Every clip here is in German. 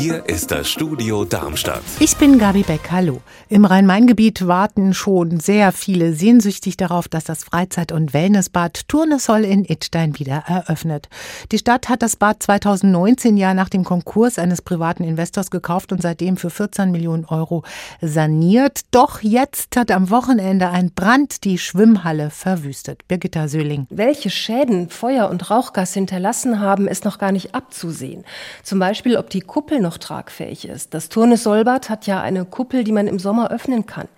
Hier ist das Studio Darmstadt. Ich bin Gabi Beck. Hallo. Im Rhein-Main-Gebiet warten schon sehr viele sehnsüchtig darauf, dass das Freizeit- und Wellnessbad Turnesol in Idstein wieder eröffnet. Die Stadt hat das Bad 2019 ja nach dem Konkurs eines privaten Investors gekauft und seitdem für 14 Millionen Euro saniert. Doch jetzt hat am Wochenende ein Brand die Schwimmhalle verwüstet. Birgitta Söhling. Welche Schäden Feuer und Rauchgas hinterlassen haben, ist noch gar nicht abzusehen. Zum Beispiel, ob die Kuppel noch tragfähig ist. Das Turnes Solbad hat ja eine Kuppel, die man im Sommer öffnen kann.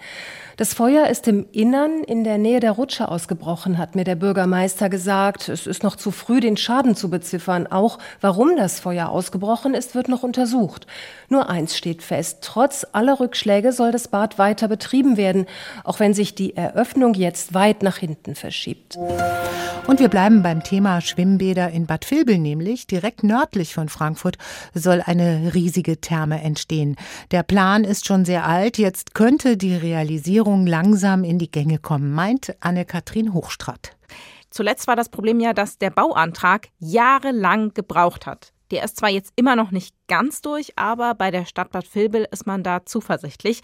Das Feuer ist im Innern in der Nähe der Rutsche ausgebrochen, hat mir der Bürgermeister gesagt. Es ist noch zu früh, den Schaden zu beziffern. Auch warum das Feuer ausgebrochen ist, wird noch untersucht. Nur eins steht fest. Trotz aller Rückschläge soll das Bad weiter betrieben werden, auch wenn sich die Eröffnung jetzt weit nach hinten verschiebt. Und wir bleiben beim Thema Schwimmbäder in Bad Vilbel, nämlich direkt nördlich von Frankfurt soll eine riesige Therme entstehen. Der Plan ist schon sehr alt. Jetzt könnte die Realisierung Sanierung langsam in die Gänge kommen, meint Anne-Kathrin Hochstratt. Zuletzt war das Problem ja, dass der Bauantrag jahrelang gebraucht hat. Der ist zwar jetzt immer noch nicht ganz durch, aber bei der Stadt Bad Vilbel ist man da zuversichtlich.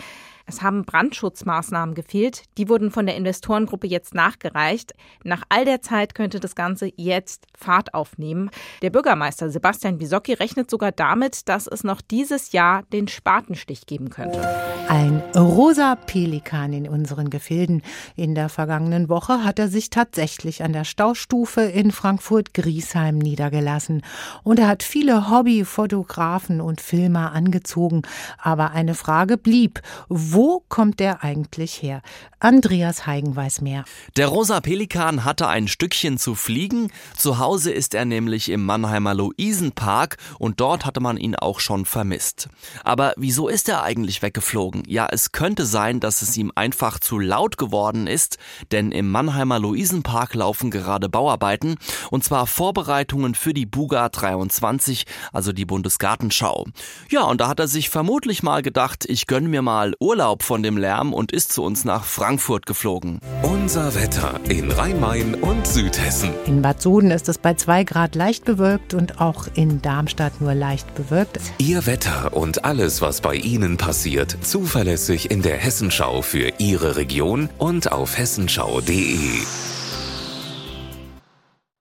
Es haben Brandschutzmaßnahmen gefehlt. Die wurden von der Investorengruppe jetzt nachgereicht. Nach all der Zeit könnte das Ganze jetzt Fahrt aufnehmen. Der Bürgermeister Sebastian Bisocchi rechnet sogar damit, dass es noch dieses Jahr den Spatenstich geben könnte. Ein rosa Pelikan in unseren Gefilden. In der vergangenen Woche hat er sich tatsächlich an der Staustufe in Frankfurt-Griesheim niedergelassen. Und er hat viele Hobbyfotografen und Filmer angezogen. Aber eine Frage blieb. Wo kommt der eigentlich her? Andreas Heigen weiß mehr. Der rosa Pelikan hatte ein Stückchen zu fliegen. Zu Hause ist er nämlich im Mannheimer Luisenpark und dort hatte man ihn auch schon vermisst. Aber wieso ist er eigentlich weggeflogen? Ja, es könnte sein, dass es ihm einfach zu laut geworden ist, denn im Mannheimer Luisenpark laufen gerade Bauarbeiten und zwar Vorbereitungen für die Buga 23, also die Bundesgartenschau. Ja, und da hat er sich vermutlich mal gedacht, ich gönne mir mal Urlaub Urlaub von dem Lärm und ist zu uns nach Frankfurt geflogen. Unser Wetter in Rhein-Main und Südhessen. In Bad Soden ist es bei 2 Grad leicht bewölkt und auch in Darmstadt nur leicht bewölkt. Ihr Wetter und alles, was bei Ihnen passiert, zuverlässig in der Hessenschau für Ihre Region und auf hessenschau.de.